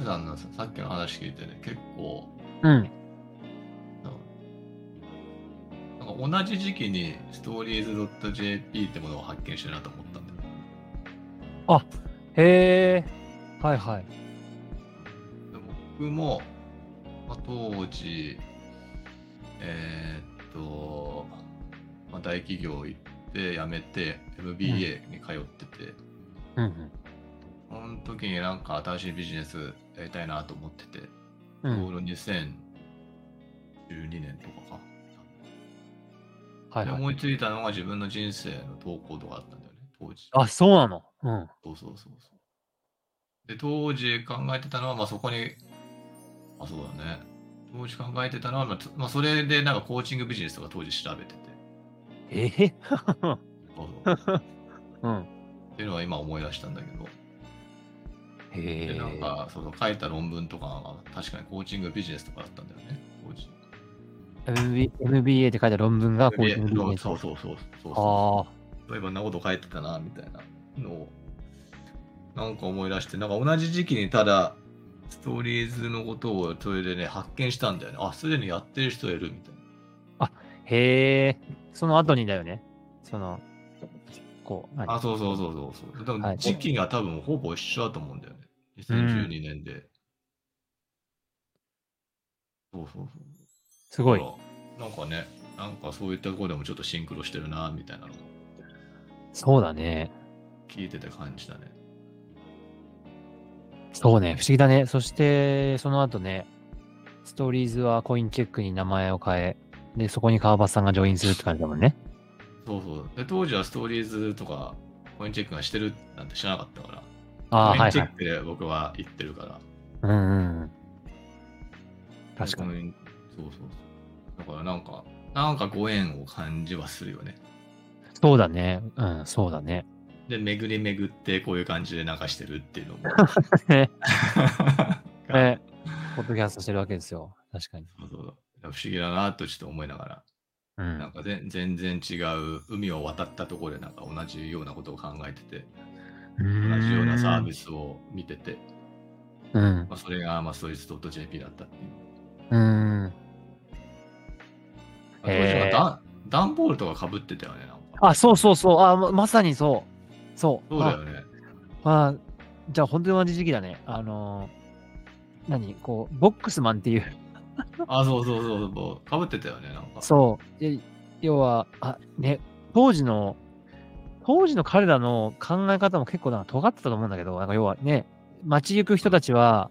テさんのささっきの話聞いてね、結構、うん。なんか同じ時期にストーリーズ .jp ってものを発見してるなと思ったんだよ。へえ。はいはい。で僕も、まあ、当時、えーっと、まあ、大企業行って辞めて MBA に通ってて、うんうん。その時になんか新しいビジネスやりたいなと思ってて、う。ちょうんど2012年とかか。ではいはい。思いついたのが自分の人生の投稿とかあったんだよね、当時。あ、そうなの？うん。そうそうそうそう。で、当時考えてたのは、まあそこに、あ、そうだね。当時考えてたのは、まあ、つまあ、それでなんかコーチングビジネスとか当時調べてて、ええ そうそううん。っていうのは今思い出したんだけど。で、なんか、その書いた論文とかが確かにコーチングビジネスとかだったんだよね、MBA って書いた論文がコーチングビジネスそうそうそうそうそう。あいえばんなこと書いてたな、みたいなのを、なんか思い出して、なんか同じ時期にただ、ストーリーズのことをそれでね、発見したんだよね。あ、すでにやってる人いるみたいな。あ。へえ。その後にだよね。その、こう、何？あ、そうそうそうそうそう。時期が多分ほぼ一緒だと思うんだよね。2012年で。そうそうそう。すごいなんかね、なんかそういったところでもちょっとシンクロしてるな、みたいなのをそうだね。聞いてて感じたね。そうね。不思議だね。そして、その後ね、ストーリーズはコインチェックに名前を変え、で、そこに川端さんがジョインするって感じだもんね。そうそう。で、当時はストーリーズとか、コインチェックがしてるなんて知らなかったから、ああ、コインチェッはいはい。クで僕は行ってるから。うんうんうん。確かに。に。そうそうそう。だからなんか、なんかご縁を感じはするよね。そうだね。うん、そうだね。で、巡り巡ってこういう感じで流してるっていうのも。ね、が ねポッドキャストしてるわけですよ。確かに。そうそう不思議だなとちょっと思いながら、うん。なんかぜ全然違う海を渡ったところでなんか同じようなことを考えてて、同じようなサービス。スを見てて、うん。まあ、それがまあストリート .jp だったっていう。うん。当時はダン段ボールとか被ってたよね、なんか。あ、そうそうそう。あ、ままさにそう。そう。そうだよね。ああ、じゃあ本当に同じ時期だね。あのー、何こう、ボックスマンっていう、あ、そうそうそうそう。かぶってたよね、なんか。そう。で要は、あ、ね、当時の、当時の彼らの考え方も結構なんか尖ってたと思うんだけど、なんか要はね、街行く人たちは、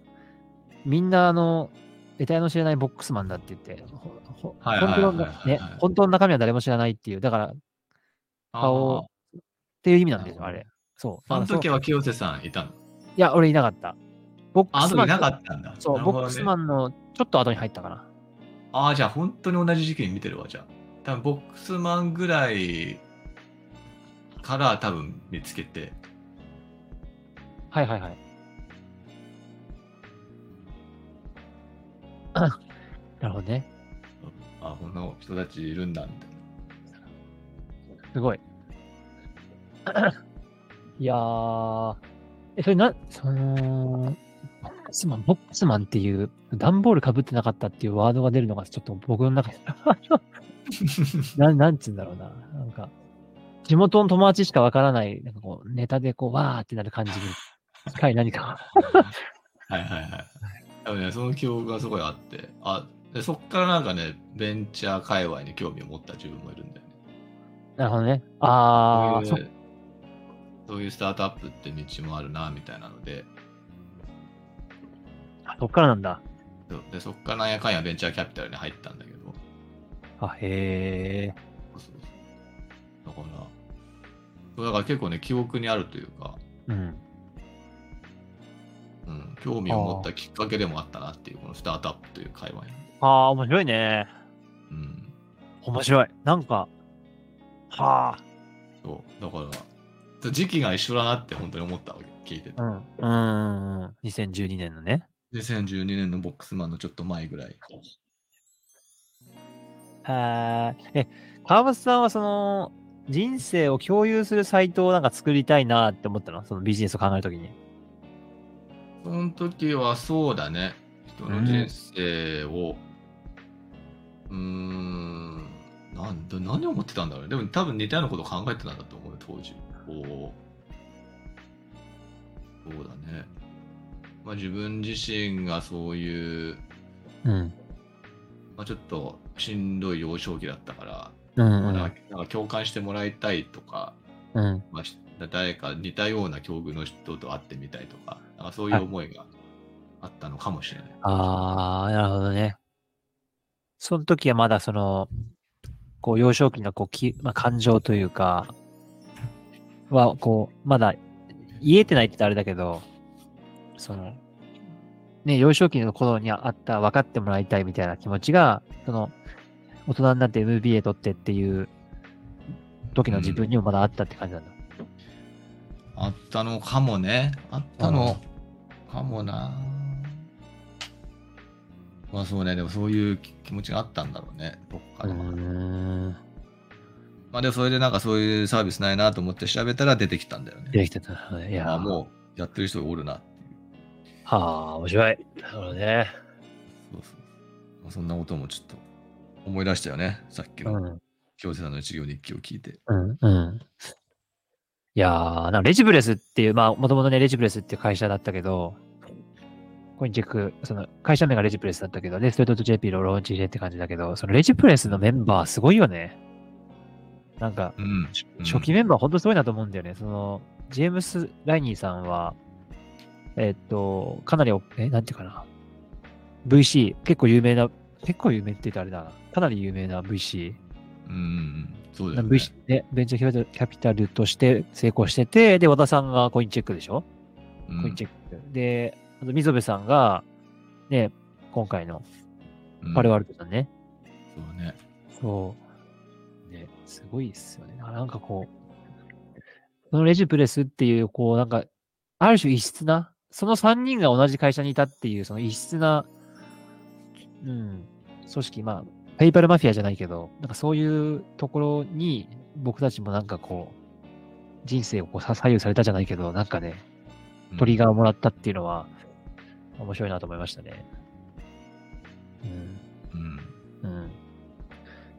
みんなあの、得体の知れないボックスマンだって言って、本当のね、本当の中身は誰も知らないっていう、だから、顔ていう意味なんですよ、あれ。そう。あの時は清瀬さんいたの？いや、俺いなかった。ボックスマンいなかったんだ。そう、ねボックスマンのちょっと後に入ったかな。ああ、じゃあ本当に同じ時期に見てるわ、じゃあ。多分ボックスマンぐらいから多分見つけて。はいはいはい。あ なるほどね。あ、こんな人たちいるんだ、みたいすごい。いやー、え、それな、その、ボックスマン、ボックスマンっていう、段ボール被ってなかったっていうワードが出るのが、ちょっと僕の中で、なん、なんつうんだろうな。なんか、地元の友達しかわからない、なんかこう、ネタでこう、わーってなる感じに近い何か。はいはいはい。多分ね、その記憶がすごいあって、あ、でそっからなんかね、ベンチャー界隈に興味を持った自分もいるんだよね。なるほどね。あー、そそういうそういうスタートアップって道もあるな、みたいなので、そっからなんだ。でそっからなんやかんやベンチャーキャピタルに入ったんだけど、あ、へそうそうそうだから、そうだから結構ね、記憶にあるというか、ー。うん。うん、興味を持ったきっかけでもあったなっていう、このスタートアップという界隈。ああ、面白いね。うん、面白い。なんか、はあ。そう、だから、時期が一緒だなって本当に思ったわけ、聞いてて。うん。うーん。2012年のね。2012年のボックスマンのちょっと前ぐらい。はえ、川端さんはその、人生を共有するサイトをなんか作りたいなって思ったの？そのビジネスを考えるときに。その時はそうだね。人の人生を、うーん、なんだ、何を思ってたんだろうね。でも多分似たようなことを考えてたんだと思うよ、当時。こう、そうだね。まあ自分自身がそういう、うん。まあ、ちょっとしんどい幼少期だったから、うんうん。なんか共感してもらいたいとか、うん。まあ、し誰か似たような境遇の人と会ってみたいとか、なんかそういう思いがあったのかもしれない。ああ、なるほどね。その時はまだその、こう幼少期のこうき、まあ、感情というか、は、こう、まだ言えてないってあれだけど、その、ね、幼少期の頃にあった分かってもらいたいみたいな気持ちが、その、大人になって MBA 取ってっていう時の自分にもまだあったって感じなんだ。あったのかもね。あったのかもな。まあそうね、でもそういう気気持ちがあったんだろうね、どっかうで。ーん。まあでもそれでなんかそういうサービスないなと思って調べたら出てきたんだよね。出てきてた。いやー、あもうやってる人がおるなっていう。はあ、面白い。なるほどね。そうそう。まあ、そんなこともちょっと思い出したよね。さっきのうん。京瀬さんの授業日記を聞いて。うん、うん。いやー、なんかレジブレスっていう、まあ、もともとね、レジブレスっていう会社だったけど、コインチェック、その、会社名がレジプレスだったけど、レストレート JP のローンチしてって感じだけど、そのレジプレスのメンバーすごいよね。なんか、うん。うん初期メンバーほんとすごいなと思うんだよね。その、ジェームス・ライニーさんは、えっと、かなりお、え、なんていうかな。VC、結構有名な、結構有名って言うとあれだな。かなり有名な VC。うんうん。そうだよね。VC ね、ベンチャーキャピタルキャピタルとして成功してて、で、和田さんがコインチェックでしょ、うんコインチェック。で、あと、溝部さんが、ね、今回のうんパレワルドさんね。そうね。そう。ね、すごいっすよね。なんかこう、そのレジプレスっていう、こう、なんか、ある種異質な、その3人が同じ会社にいたっていう、その異質な、うん、組織、まあ、ペイパルマフィアじゃないけど、なんかそういうところに、僕たちもなんかこう、人生をこうさ左右されたじゃないけど、なんかね、トリガーをもらったっていうのは、面白いなと思いましたね。うん。うん。うん。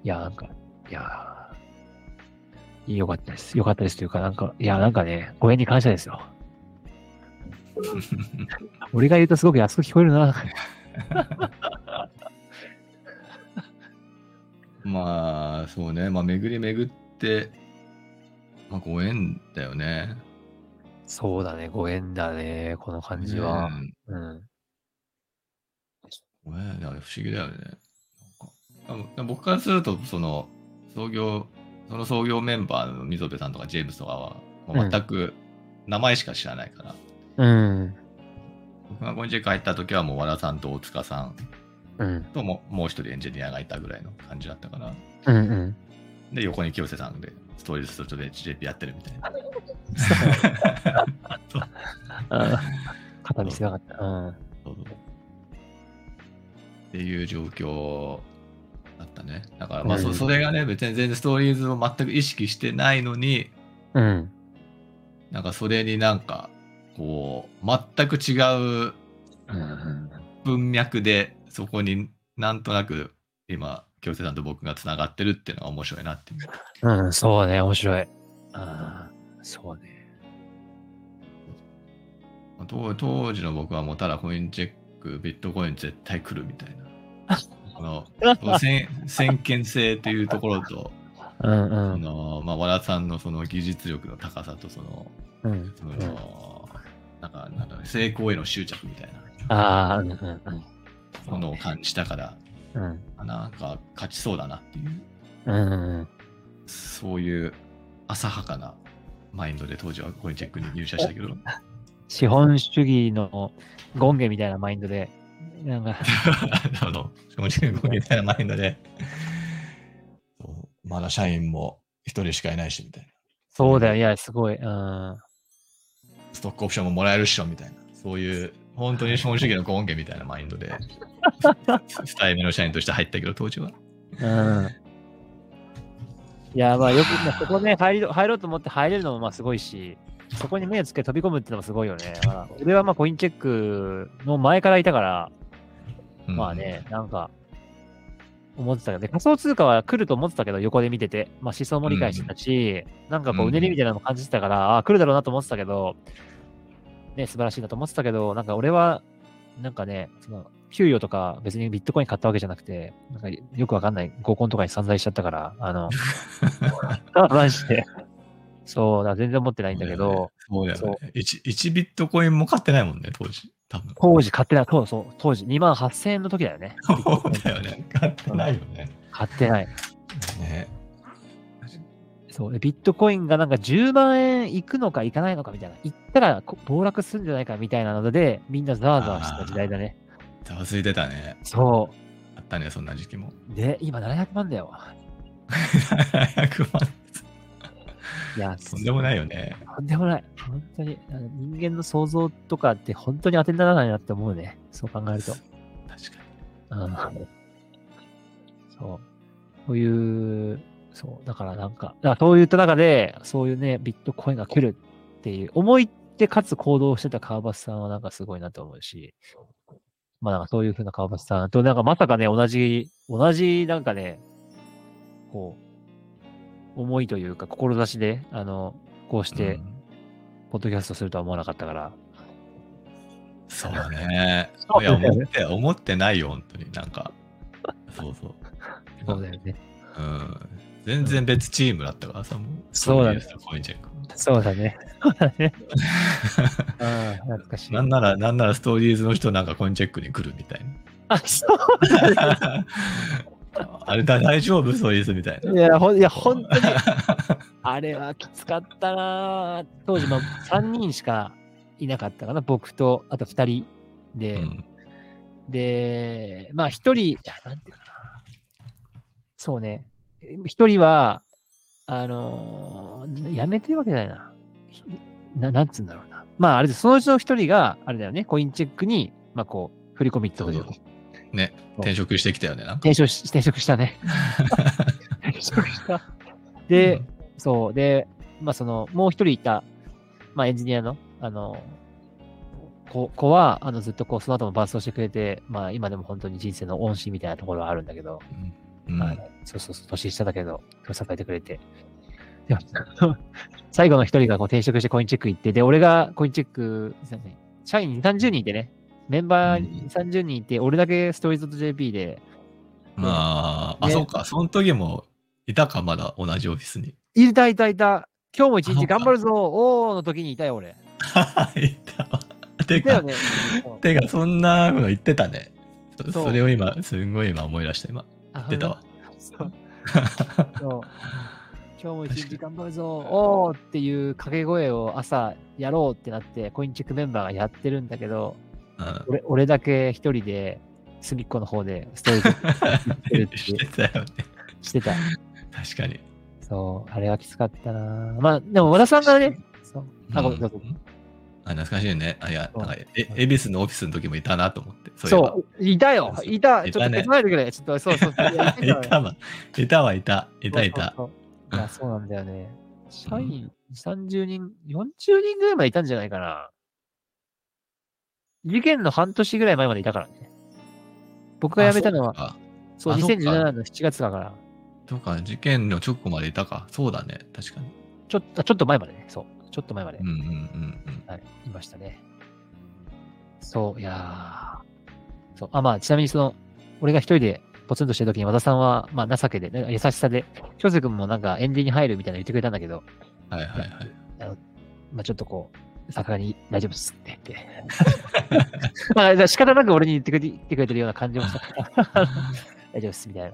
いや、なんか、いやー、よかったです。よかったですというか、なんか、いや、なんかね、ご縁に感謝ですよ。俺が言うとすごく安く聞こえるな。まあ、そうね。まあ、巡り巡って、まあ、ご縁だよね。そうだね、ご縁だね、この感じは。ねうん。ご縁だよね。不思議だよね。なんか僕からすると、その、創業、その創業メンバーの溝部さんとかジェームスとかは、もう全く名前しか知らないから、うん。僕がコインチェック入った時はもう和田さんと大塚さん。とももう一人エンジニアがいたぐらいの感じだったから、うん。うん。で、横に清瀬さんでストーリーズストレッチ JP やってるみたいな。肩見せなかった。うん。そうそうっていう状況だったね。だからまあそ,、うんそれがね、別に全然ストーリーズを全く意識してないのに、うん。なんかそれになんか、こう、全く違ううん。文脈で、そこになんとなく今、京瀬さんと僕がつながってるっていうのが面白いなっていう。うん、そうね、面白い。ああ、そうね。当当時の僕はもうただコインチェック、ビットコイン絶対来るみたいな。あの先先見性というところと、うんうそん。のまあ、和田さんのその技術力の高さとその、うん。そのなんかなんだろう成功への執着みたいああ、うんうんなものを感じたから、うん。あなんか勝ちそうだなっていう、うんうん。そういう浅はかなマインドで当時はコインチェックに入社したけど、資本主義の権限みたいなマインドで、なんか、あの、正直みたいなマインドで、まだ社員も一人しかいないし、みたいな。そうだよ、いや、すごい。うん。ストックオプションももらえるっしょ、みたいな。そういう、本当に資本主義の権限みたいなマインドで、スタイルの社員として入ったけど、当時は。うん。いや、まあ、よく、まあそこね、入り、入ろうと思って入れるのも、まあ、すごいし、そこに目をつけて飛び込むっていうのもすごいよね。だから俺はまあコインチェックの前からいたから、うんまあね、なんか、思ってたけど、で仮想通貨は来ると思ってたけど、横で見てて、まあ思想も理解してたし、なんかこう、うんうねりみたいなのも感じてたから、ああ、来るだろうなと思ってたけど、ね、素晴らしいなと思ってたけど、なんか俺は、なんかね、その、給与とか別にビットコイン買ったわけじゃなくて、なんかよくわかんない合コンとかに散財しちゃったから、あの、マジで。そう、だ全然持ってないんだけど、そうだよそね。1, 1ビットコインも買ってないもんね、当時。多分。当時買ってない、そうそう、当時2万8000円の時だよね。そうだよね。買ってないよね。買ってない。ねそう。でビットコインがなんか10万円いくのかいかないのかみたいな。いったらこ暴落するんじゃないかみたいなので、みんなザーザーしてた時代だね。ざわついてたね。そあったね、そんな時期も。う。で、今700万だよ。100万。いや、とんでもないよね。とんでもない。本当に。人間の想像とかって本当に当てにならないなって思うね。そう考えると。確かうん。そう。そういう、そう。だからなんか、だからそういった中で、そういうね、ビットコインが来るっていう、思いってかつ行動してた川端さんはなんかすごいなと思うし、まあなんかそういう風な川端さんと、なんかまさかね、同じ、同じなんかね、こう、思いというか、志で、あの、こうしに。てう、んポッドキャストするとは思わなかったから、そうだね。そういや、思って、思ってないよ、本当に。なんか。そうそう。そうだよね。うん。全然別チームだったからさ、もう。そうだね。そうだね。そうだね。ああ、懐かしい。なんなら、なんならストーリーズの人なんかコインチェックに来るみたいあ、そうだね。な。あれだ、大丈夫？ストーリーズみたいな。いや、ほんいや、本当に、あれはきつかったな当時、まあ、3人しかいなかったかな。僕と、あと2人で。うん。で、まあ、1人、なんていうかな。そうね。1人は、あのーやめてるわけじゃないな。ひななんつうんだろうな。まあ、あれで、そのうちの1人が、あれだよね、コインチェックに、まあ、こう、振り込みってことね、転職してきたよね。転職し転職したね。転職した。で、うんそう。で、まあ、その、もう一人いた、まあ、エンジニアの、あの、子子は、あの、ずっとこう、その後も伴走してくれて、まあ、今でも本当に人生の恩師みたいなところはあるんだけど、うんまあ、そうそうそう、年下だけど、支えてくれて。でも 最後の一人がこう転職してコインチェック行って、で、俺がコインチェック、社員2、30人いてね、メンバー2、30人いて、俺だけストーリーズ .jp で、まあ、あ、ねそうか、その時もいたか、まだ同じオフィスに。いたいたいた。今日も一日頑張るぞ、おーの時にいたよ、俺。いたわ。てか。てか、そんなこと言ってたね。それを今、すんごい今思い出した、今。言ってたわ。そう。今日も一日頑張るぞ、おーっていう掛け声を朝やろうってなって、コインチェックメンバーがやってるんだけど、うん俺俺だけ一人で隅っこの方でストーリーてしてたよね。してた。確かに。そう、あれはきつかったなまあ、でも和田さんがね、そう、あ、あ懐かしいね。あ、いや、なんか、え、恵比寿のオフィスの時もいたなと思って。そういえばそう、いたよ、いた、ちょっと手伝えてくれ、ちょっと、そうそうそう。いたわ。いたわ、いた。いた、いた。そうそうそういや、そうなんだよね。社員30人、40人ぐらいまでいたんじゃないかな。事件の半年ぐらい前までいたからね。僕が辞めたのは、あそう、あそっか2017年の7月だから、そうか、事件の直後までいたか。そうだね。確かに。ちょっと、ちょっと前までね、そう、ちょっと前まで、うんうんうんうん。はい、いましたね。そう、いやーそう、あ、まあ、ちなみにその、俺が一人でポツンとしてる時に和田さんは、まあ、情けで、ね、優しさで、京瀬君もなんかエンジンに入るみたいなの言ってくれたんだけど、はいはいはい。まあちょっとこう、さすがに大丈夫っすって言って。まあ仕方なく俺に言ってくれ言ってくれてるような感じもした。大丈夫っすみたいな。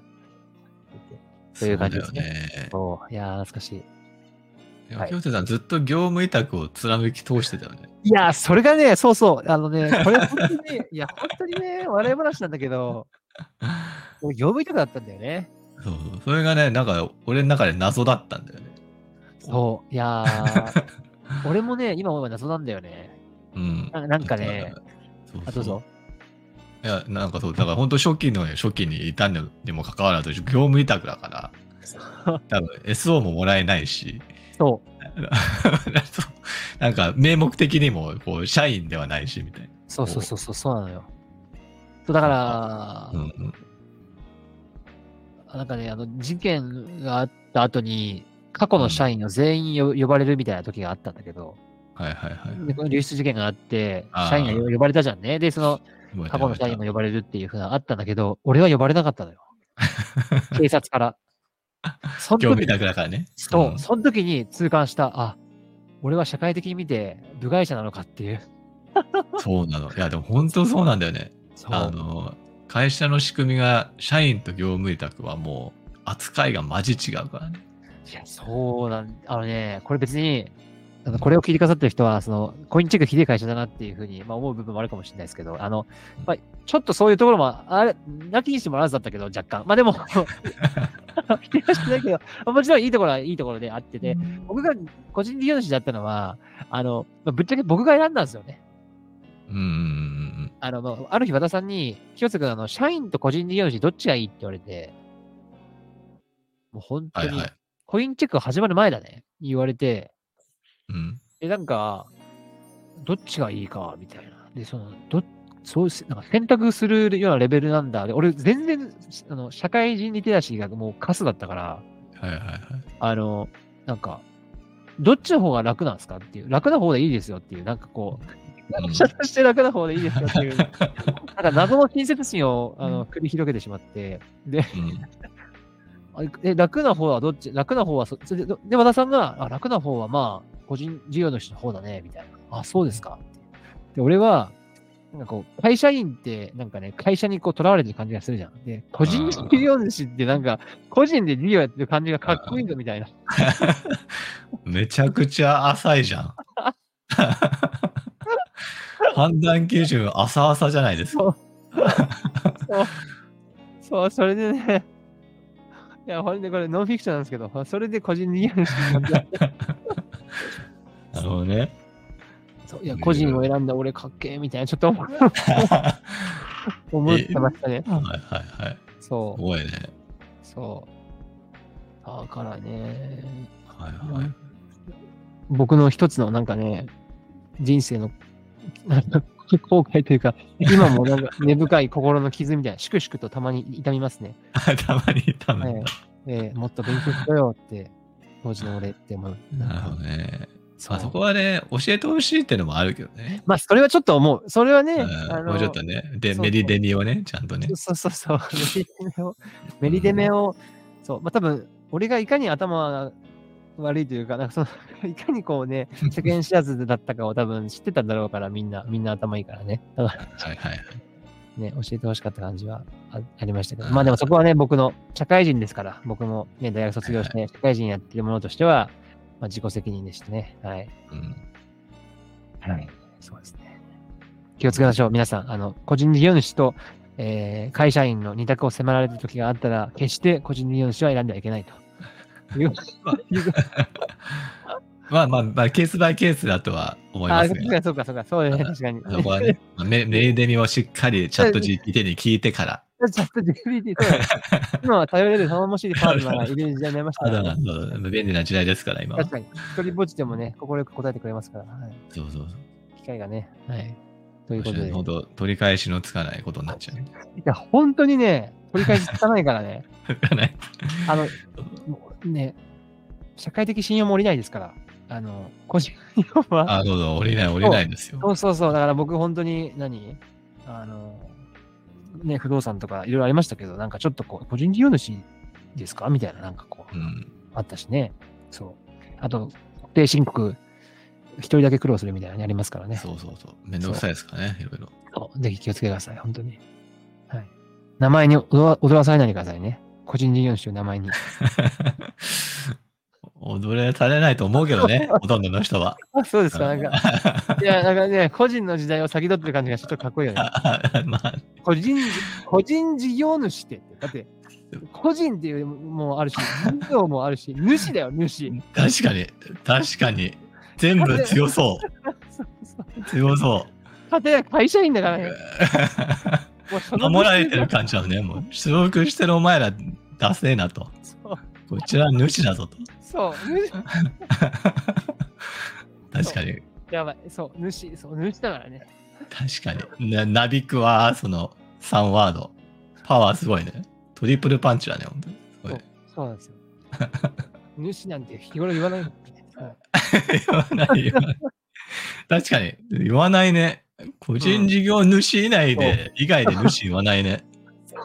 そういう感じですねね。そう、いやー、懐かしい。はいいや京瀬さんずっと業務委託を貫き通してたよね。いやー、それがね、そうそう、あのね、これ本当にね、いや、本当にね、笑い話なんだけど、俺業務委託だったんだよね。そうそう。それがね、なんか俺の中で謎だったんだよね。そう、いやー、俺もね、今思えば謎なんだよね。うん。ななんかね、そうそうあ、どうぞ。いや、なんかそう、だから本当初期の初期にいたのにもかかわらず、業務委託だから、多分 SO ももらえないし、そそう なんか名目的にもこう社員ではないしみたいな。そうそうそうそう、そうなのよ。そうだから、うんうん。なんかね、あの、事件があった後に、過去の社員を全員よ呼ばれるみたいな時があったんだけど、はいはいはい。でこの流出事件があって社員が呼ばれたじゃんね。で、その、過去の社員も呼ばれるっていうふうなあったんだけど、俺は呼ばれなかったのよ。警察から。その時業務委託だからね。そう、んその時に痛感した、あ、俺は社会的に見て部外者なのかっていう。そうなの。いや、でも本当そうなんだよね。あの、会社の仕組みが、社員と業務委託はもう、扱いがマジ違うからね。いや、そうなん、あのね、これ別に、あのこれを聞いてくださってる人は、その、コインチェックひでえ会社だなっていうふうに、まあ、思う部分もあるかもしれないですけど、あの、まあ、ちょっとそういうところも、あれ、なきにしてもあらずだったけど、若干。まあでも、否定はしてないけど、もちろんいいところはいいところであってて、僕が個人事業主だったのは、あの、まあぶっちゃけ僕が選んだんですよね。うんうんうんあの、まあある日和田さんに、清瀬君、あの、社員と個人事業主どっちがいいって言われて、もう本うん。当に、はいはい。コインチェック始まる前だね、言われて、うん。で、なんか、どっちがいいか、みたいな。で、その、ど、そうし、なんか選択するようなレベルなんだ。で、俺、全然、あの、社会人リテラシーがもうカスだったから、はいはいはい。あの、なんか、どっちの方が楽なんですかっていう、楽な方でいいですよっていう、なんかこう、うん社として楽な方でいいですよっていう、なんか謎の親切心をあの繰り広げてしまって、で、うん あえ楽な方はどっち楽な方はそ、それで、で和田さんが、あ、楽な方はまあ、個人事業主の方だね、みたいな。あ、そうですか。で、俺は、なんかこう、会社員って、なんかね、会社にこう、囚われてる感じがするじゃん。で、個人事業主ってなんか、個人で事業やってる感じがかっこいいぞ、みたいな。めちゃくちゃ浅いじゃん。判断基準浅々じゃないですか。そう、そう、それでね、いや、ほんでこれノンフィクションなんですけど、それで個人事業主になった なるほどね。そういや、個人を選んだ俺かっけえみたいな、ちょっと思 ってましたね。はいはいはい。すそう、ごいね。そう。だからね、はいはい。僕の一つのなんかね、人生の、後悔というか、今もなんか 根深い心の傷みたいな、しくしくとたまに痛みますね。たまにたまに。えーもっと勉強しろよって、当時の俺って思う。なるほどね。そあそこはね、教えてほしいっていうのもあるけどね。まあ、それはちょっと思う。それはね、うんあのもうちょっとね。で、メリデニをね、ちゃんとね。そうそうそう。メリデメを、メリデメを、そう、まあ多分、俺がいかに頭が悪いというか、なんかその、いかにこうね、世間知らずだったかを多分知ってたんだろうから、みんな、みんな頭いいからね。だからはいはいはい。ね、教えてほしかった感じはあありましたけど、うんまあでもそこはね、僕の社会人ですから、僕もね、大学卒業して、社会人やってるものとしては、まあ自己責任でしてね。はい。うん。はい。そうですね。気をつけましょう。皆さん、あの、個人事業主と、えー会社員の二択を迫られる時があったら、決して個人事業主は選んではいけないと。まあまあ、まあ、ケースバイケースだとは思いああ、ますね。そうか、そうか、そうか、そうですね、確かに。そこはね、まあメメリデニをしっかりチャット GPT に聞いてから。ちょっと GPT、そうだね 今は頼れる頼もしいパートナーがいる時代になりましたからね、そう便利な時代ですから、今は。確かに。一人ぼっちでもね、快く答えてくれますから、はい、そうそうそう。機会がね。はい。ということで。い本当取り返しのつかないことになっちゃう。や、本当にね、取り返しつかないからね。ねあの、もうね、社会的信用も降りないですから、あの、個人信用は、あ、どうぞ、降りない、降りないんですよ。そうそうそう、だから僕本当に何、あの、ね、不動産とかいろいろありましたけど、なんかちょっとこう、個人事業主ですか？みたいな、なんかこう、うん。あったしね。そう。あと、固定申告、一人だけ苦労するみたいなのありますからね。そうそうそう。めんどくさいですからね、いろいろ。ぜひ気をつけてください、本当に。はい。名前に踊ら踊らされないでくださいね。個人事業主という名前に。踊れされないと思うけどね、ほとんどの人は。あ、そうですか、なんか。いや、なんかね、個人の時代を先取ってる感じがちょっとかっこいいよね。まあ、個人、個人事業主って。だって、個人っていうもうあるし、事業もあるし、主だよ、主。確かに、確かに。全部強そ そうそうう。強そかたや会社員だからね。守られてる感じだね。もう、所属してるお前ら、ダセえなと。こちら主だぞと。そう、主 確かに。やばい。そう、主、そう、主だからね。確かに。なナビクは、その3ワード。パワーすごいね。トリプルパンチだね、本当に。そうそうなんですよ。主なんて日頃言わないね。はい言わない言わない。確かに、言わないね。個人事業主以内で、以外で主言わないね。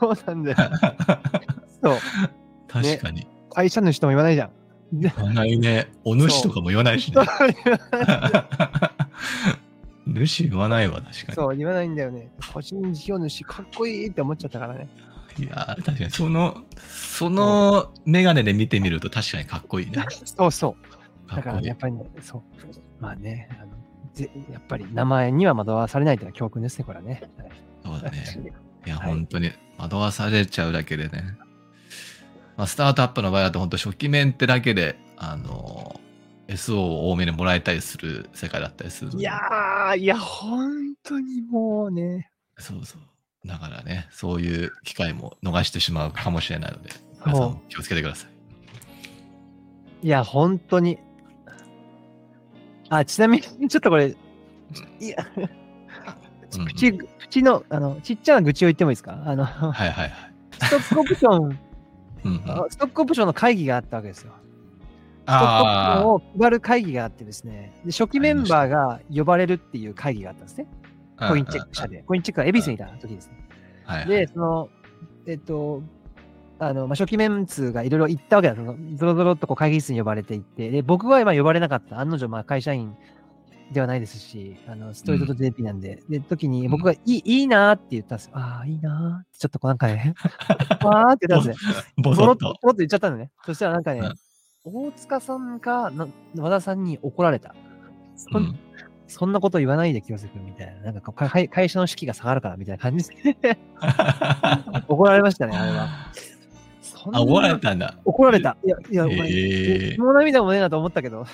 そう なんだよ。そう。確かに。会社主とも言わないじゃん。言わないね。お主とかも言わないしね。主言わないわ、確かそう、言わないんだよね。個人事業主、かっこいいって思っちゃったからね。に。いやー、確かに、その、そのメガネで見てみると確かにかっこいいね。そうそう。だからやっ。ぱりね、そう。まあね、あのぜやっぱり名前には惑わされないというのは教訓ですね、これはね。そうだね。いや、はい本当に惑わされちゃうだけでね。まあ、スタートアップの場合だと本当初期面ってだけで、あの、SO を多めにもらえたりする世界だったりするいやー、いや、本当にもうね。そうそう。だからね、そういう機会も逃してしまうかもしれないので、皆さんも気をつけてください。いや、本当に。あ、ちなみに、ちょっとこれ、いや、うん口、口の、あの、ちっちゃな愚痴を言ってもいいですか？あの、はいはいはい。ストックオプション、うんうん、あストックオプションの会議があったわけですよ。ストックオプションあを配る会議があってですね、で初期メンバーが呼ばれるっていう会議があったんですね。あ、コインチェック社で。コインチェックが恵比寿にいた時ですね。はいはい。で、その、えっと、あの、まあ、初期メンツがいろいろ行ったわけだ。そのゾロゾロっとこう会議室に呼ばれていって、で、僕は今呼ばれなかった。案の定、まあ、会社員ではないですし、あの、ストリート JP なんで、で、時に僕がいい、いいなーって言ったんですよ。ああ、いいなーって、ちょっとこうなんかね、わーって言ったんですね。ボロッと、ボロッと言っちゃったのね。そしたらなんかね、うん大塚さんかな和田さんに怒られた。そんうんそんなこと言わないで清瀬君みたいな。なんか会会社の士気が下がるからみたいな感じで 怒られましたね、あれは。そんなあ、怒られたんだ。怒られた。いや、いや、お前、ええもう涙もねえなと思ったけど。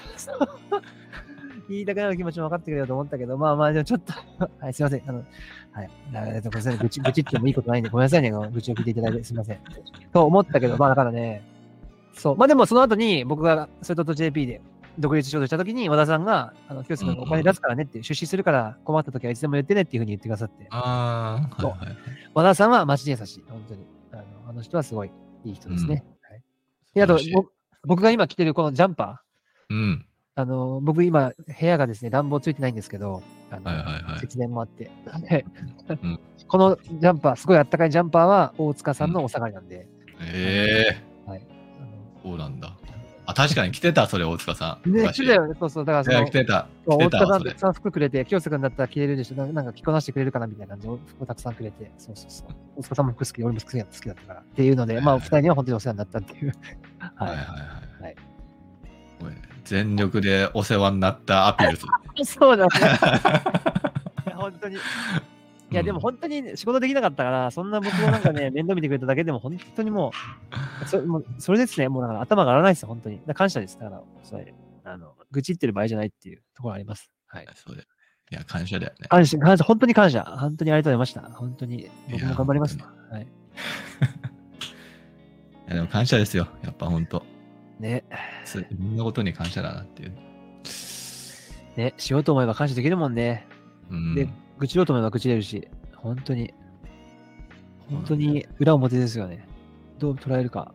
言いたくなる気持ちも分かってくれよと思ったけど、まあまあ、でもちょっと、はい、すいません。あの、はい。あえっとごめんなさい。愚痴、愚痴ってもいいことないんで、ごめんなさいね。愚痴を聞いていただいて、すいません。と思ったけど、まあだからね、そう。まあでもその後に僕がそれとと JP で独立しようとした時に和田さんが、あの、清瀬君がお金出すからねって、出資するから困った時はいつでも言ってねっていうふうに言ってくださって、ああ、はいはいはい。和田さんはマジで優しい。本当に。あのあの人はすごいいい人ですね。はい、で、あと僕が今着てるこのジャンパうん。ー、あの、僕今部屋がですね、暖房ついてないんですけど、あのはいはいはい。節電もあって。でうんこのジャンパー、すごいあったかいジャンパーは大塚さんのお下がりなんで、ええはい。あそうなんだ。あ、確かに着てた、それ、大塚さん。のね、昔着てたよね。そうそう。だからその着、てた。てたわ、それ塚さんたく。さん服くれて、清瀬君だったら着れるでしょ。ななんか着こなしてくれるかなみたいな感じで服をたくさんくれて、そうそうそう。大塚さんも服好きで、俺も好きだ好きだったから。っていうので、まあ、はい二人には本当にお世話になったっていう。はい。はいはいはい。全力でお世話になったアピールする。そうだね。いや本当に。いや、うんでも本当に仕事できなかったから、そんな僕のなんかね、面倒見てくれただけでも、本当にもう、そもうそれですね、もうだから頭が上がらないですよ、本当に。感謝です。だから、それあの愚痴ってる場合じゃないっていうところあります。はい。そうだよいや、感謝だよね。感謝、感謝、本当に感謝。本当にありがとうございました。本当に、僕も頑張ります本。はい。いやでも感謝ですよ。やっぱ本当ね、すいろんなことに感謝だなっていう。ね、しようと思えば感謝できるもんね。うん。で、愚痴ろうと思えば愚痴れるし、本当に、本当に裏表ですよね。どう捉えるか。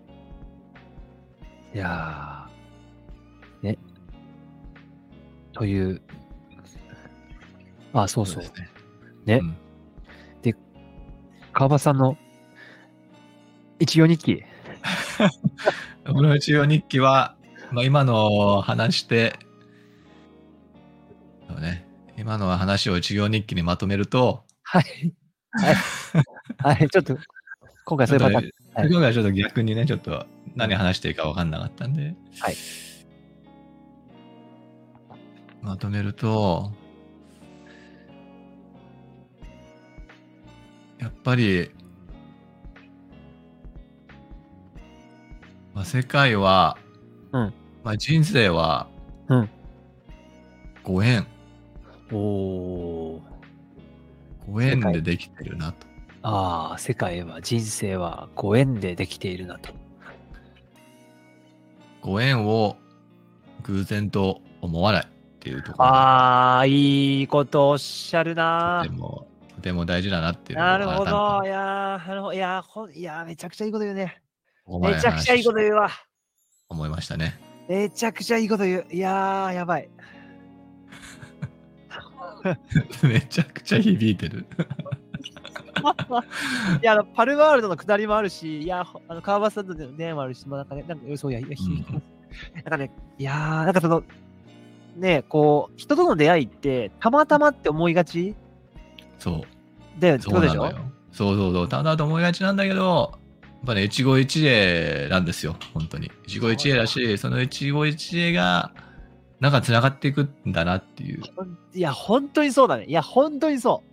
いやー、ね。という、あ、そうそう。ですね。ねうん川端さんの一行日記。この一応日記は、まあ、今の話して、そうね、今の話を一行日記にまとめると、はい。はい。はい、ちょっと、今回そういうパターン。はい今回はちょっと逆にね、ちょっと何話していいか分かんなかったんで、はいまとめると、やっぱり、まあ、世界は、うんまあ、人生は、うんご縁、おー。ご縁でできてるなと。ああ、世界は、人生はご縁でできているなと。ご縁を偶然と思わないっっていうところああ、いいことおっしゃるなとて。も、とても大事だなっていうなるほど。ていやー、あのいやーいやー、めちゃくちゃいいこと言うね。めちゃくちゃいいこと言うわ。思いましたね。めちゃくちゃいいこと言う。いやー、やばい。めちゃくちゃ響いてる。いや、あのパルワールドの下りもあるし、いや、ほあの川端さんとの出会いもあるし、まあ、なんかね、なんか、そういや、いや、ひうん なんかね、いやー、なんかその、ね、こう、人との出会いって、たまたまって思いがち？そう。だよってことでしょ？そう。そうそうそう。ただと思いがちなんだけど、やっぱね、一期一会なんですよ。本当に。一期一会だし、その一期一会が、なんか繋がっていくんだなっていう。いや、本当にそうだね。いや、本当にそ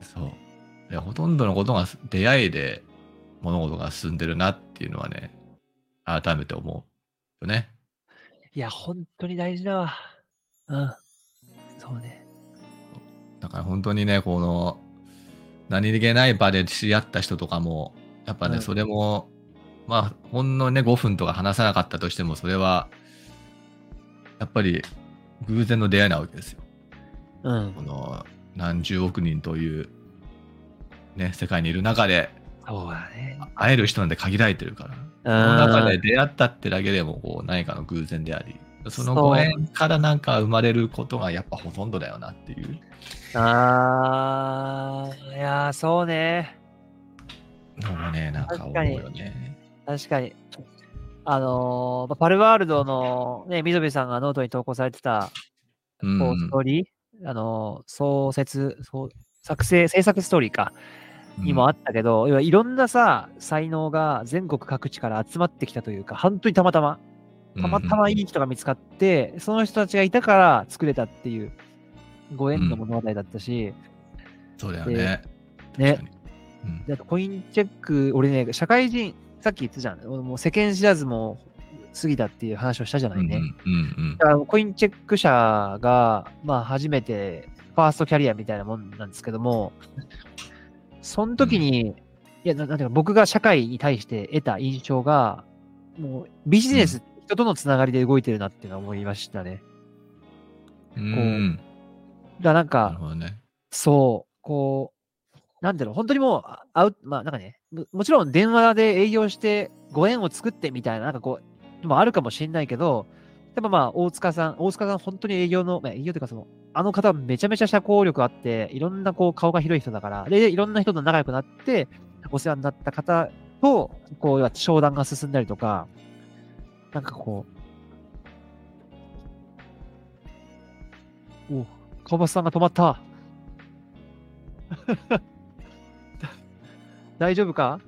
そう。いやほとんどのことが出会いで物事が進んでるなっていうのはね、改めて思うよね。う。いや、本当に大事だわ。うん。そうね。だから本当にね、この、何気ない場で知り合った人とかも、やっぱね、うんそれも、まあ、ほんのね、5分とか話さなかったとしても、それは、やっぱり偶然の出会いなわけですよ。うんこ。の何十億人という、ね、世界にいる中で、そうだね。会える人なんて限られてるから。そその中で出会ったってだけでも、こう、何かの偶然であり、そのご縁からなんか生まれることがやっぱほとんどだよなっていうあー、いやー、そうね。のがね、なんか思うよね。確かに。あのーまあパルワールドのね、溝部さんがノートに投稿されてた、うん。こう、ストーリー、あのー創設、そう作成、制作ストーリーか、にもあったけど、要はいろんなさ、才能が全国各地から集まってきたというか、本当にたまたま、たまたまいい人が見つかって、その人たちがいたから作れたっていう、ご縁の物語だったし、そうだよね。ねであとコインチェック、俺ね、社会人、さっき言ってたじゃん。もう世間知らずも過ぎたっていう話をしたじゃないね。うんうんだからコインチェック社が、まあ初めてファーストキャリアみたいなもんなんですけども、その時に、いや、ななんていうか僕が社会に対して得た印象が、もうビジネス、人とのつながりで動いてるなっていうのは思いましたね。うん。うん。だなんか、ね。そう、こう、なんだろう、本当にもう、あアウまあなんかね、もちろん電話で営業してご縁を作ってみたいな、なんかこう、もあるかもしれないけど、やっぱまあ、大塚さん、大塚さん本当に営業の、まあ、営業というかその、あの方はめちゃめちゃ社交力あって、いろんなこう顔が広い人だから、で、いろんな人と仲良くなって、お世話になった方と、こう、商談が進んだりとか、なんかこう、お川端さんが止まった。大丈夫か？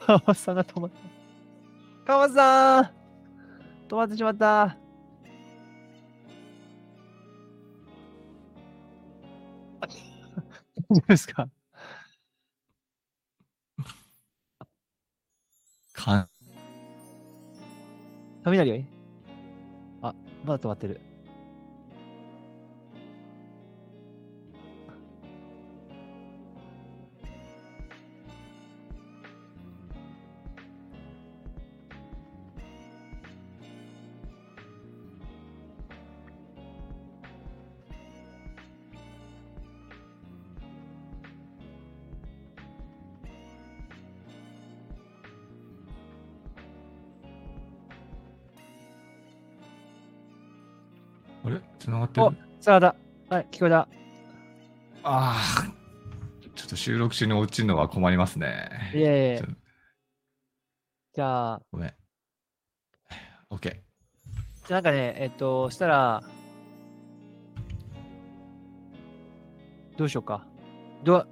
川端さんが止まった。川端さん止まってしまった。大丈夫ですか？かん雷は？いあ、まだ止まってる。がってるおさあだ。はい、聞こえた。ああ。ちょっと収録中に落ちるのは困りますね。いえいえじゃあ、ごめん。OK。じゃあなんかね、えっと、したら、どうしようか。どう、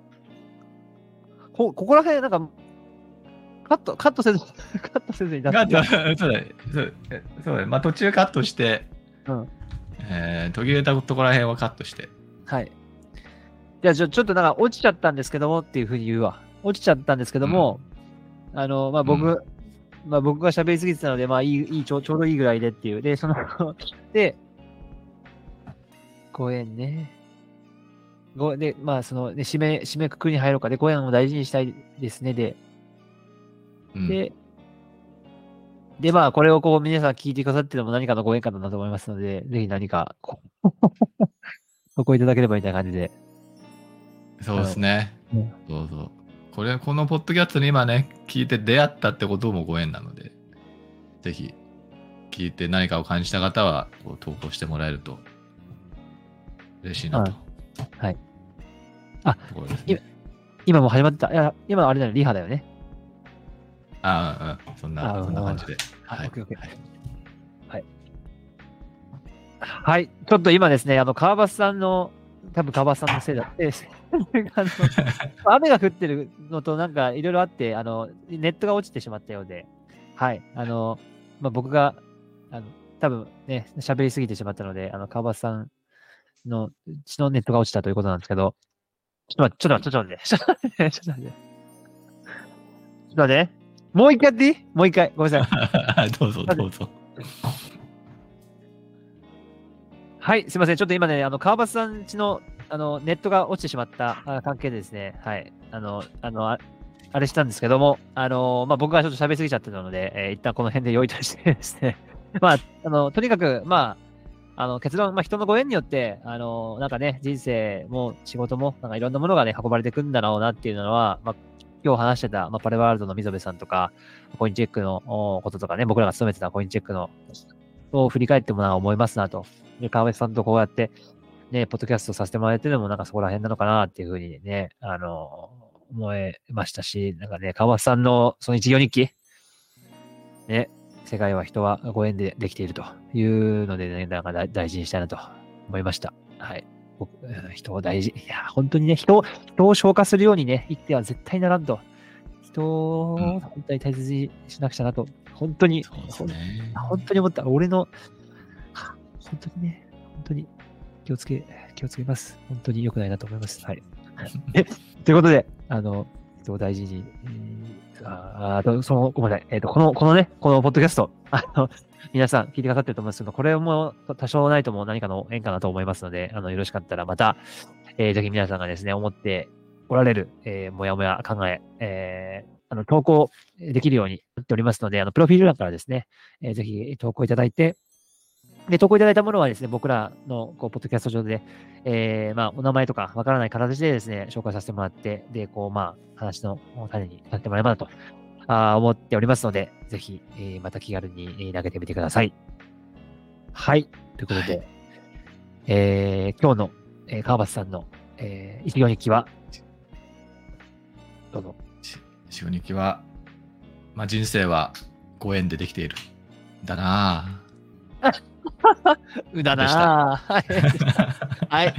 こ、ここら辺、なんか、カット、カットせず、カットせずに出カット、そうだね。そうだね。まあ途中カットして、うんえー途切れたところら辺はカットして。はい。じゃあちょ、っとなんか落ちちゃったんですけどもっていうふうに言うわ。落ちちゃったんですけども、あの、まあ、僕、うまあ僕が喋りすぎてたので、まあいい、いいちょう、ちょうどいいぐらいでっていう。で、その、で、ご縁ね。ごで、まあその、ね、締め、締めくくりに入ろうか。で、ご縁を大事にしたいですね。で、うん、で、で、まあ、これをこう、皆さん聞いてくださってるのも何かのご縁かなと思いますので、ぜひ何か、こう、ご声いただければみたいな感じで。そうですね。うんそうそう。これ、このポッドキャストに今ね、聞いて出会ったってこともご縁なので、ぜひ、聞いて何かを感じた方は、こう投稿してもらえると、嬉しいなと。はい。あね。今もう始まってた。いや、今あれだよ、リハだよね。ああ、うん、そんな、あそんな感じで。はいはい。はい。ちょっと今ですね、あの、川端さんの、多分川端さんのせいだ 雨が降ってるのとなんかいろいろあって、あの、ネットが落ちてしまったようで、はい。あの、まあ、僕が、あの、多分ね、喋りすぎてしまったので、あの、川端さんのうちのネットが落ちたということなんですけど、ちょっと待って、ちょっと待って、ちょっと待って、ちょっと待って、ちょっと待って、もう一回やっていい？もう一回、ごめんなさい。どうぞ、どうぞ。はい、すみません。ちょっと今ね、あの、川端さんちの、あの、ネットが落ちてしまったあ関係でですね、はい、あの、あの、ああれしたんですけども、あの、まあ、僕がちょっと喋りすぎちゃってたので、えー一旦この辺で用意としてですね、まあ、あの、とにかく、まあ、あの、結論、まあ、人のご縁によって、あの、なんかね、人生も仕事も、なんかいろんなものがね、運ばれてくんだろうなっていうのは、まあ、今日話してた、まあ、パレワールドの溝部さんとか、コインチェックのこととかね、僕らが勤めてたコインチェックの、を振り返ってもなんか思いますなと。で、川辺さんとこうやって、ね、ポッドキャストさせてもらえてるのもなんかそこら辺なのかなっていうふうにね、あの、思えましたし、なんかね、川端さんのその一行日記、ね、世界は人はご縁でできているというのでね、なんか大事にしたいなと思いました。はい。人を大事。いや、本当にね、人を、人を消化するようにね、言っては絶対ならんと。人をうん本当に大切にしなくちゃなと、本当に、ね。本当に思った。俺の、は本当にね、本当に気をつけ、気をつけます。本当に良くないなと思います。はい。えということで、あの、人を大事に、えーああと、その、ごめんなさい。えっ、と、この、このね、このポッドキャスト、あの、皆さん聞いてくださってると思うんですけど、これも多少ないとも何かの縁かなと思いますので、あの、よろしかったらまた、えーぜひ皆さんがですね、思っておられる、えーもやもや考え、えーあの、投稿できるようになっておりますので、あの、プロフィール欄からですね、えーぜひ投稿いただいて、で、投稿いただいたものはですね、僕らの、こう、ポッドキャスト上で、えーまあ、お名前とかわからない形でですね、紹介させてもらって、で、こう、まあ、話の種になってもらえばなと、あー思っておりますので、ぜひ、えーまた気軽にえー投げてみてください。はい。ということで、はえー今日の、えー川端さんの、えー、一行日記は、どうぞ。しおにきは、まあ、人生はご縁でできている。だな うだなぁ。はい。はい。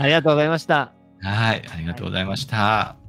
ありがとうございました。ぁはい、ありがとうございました。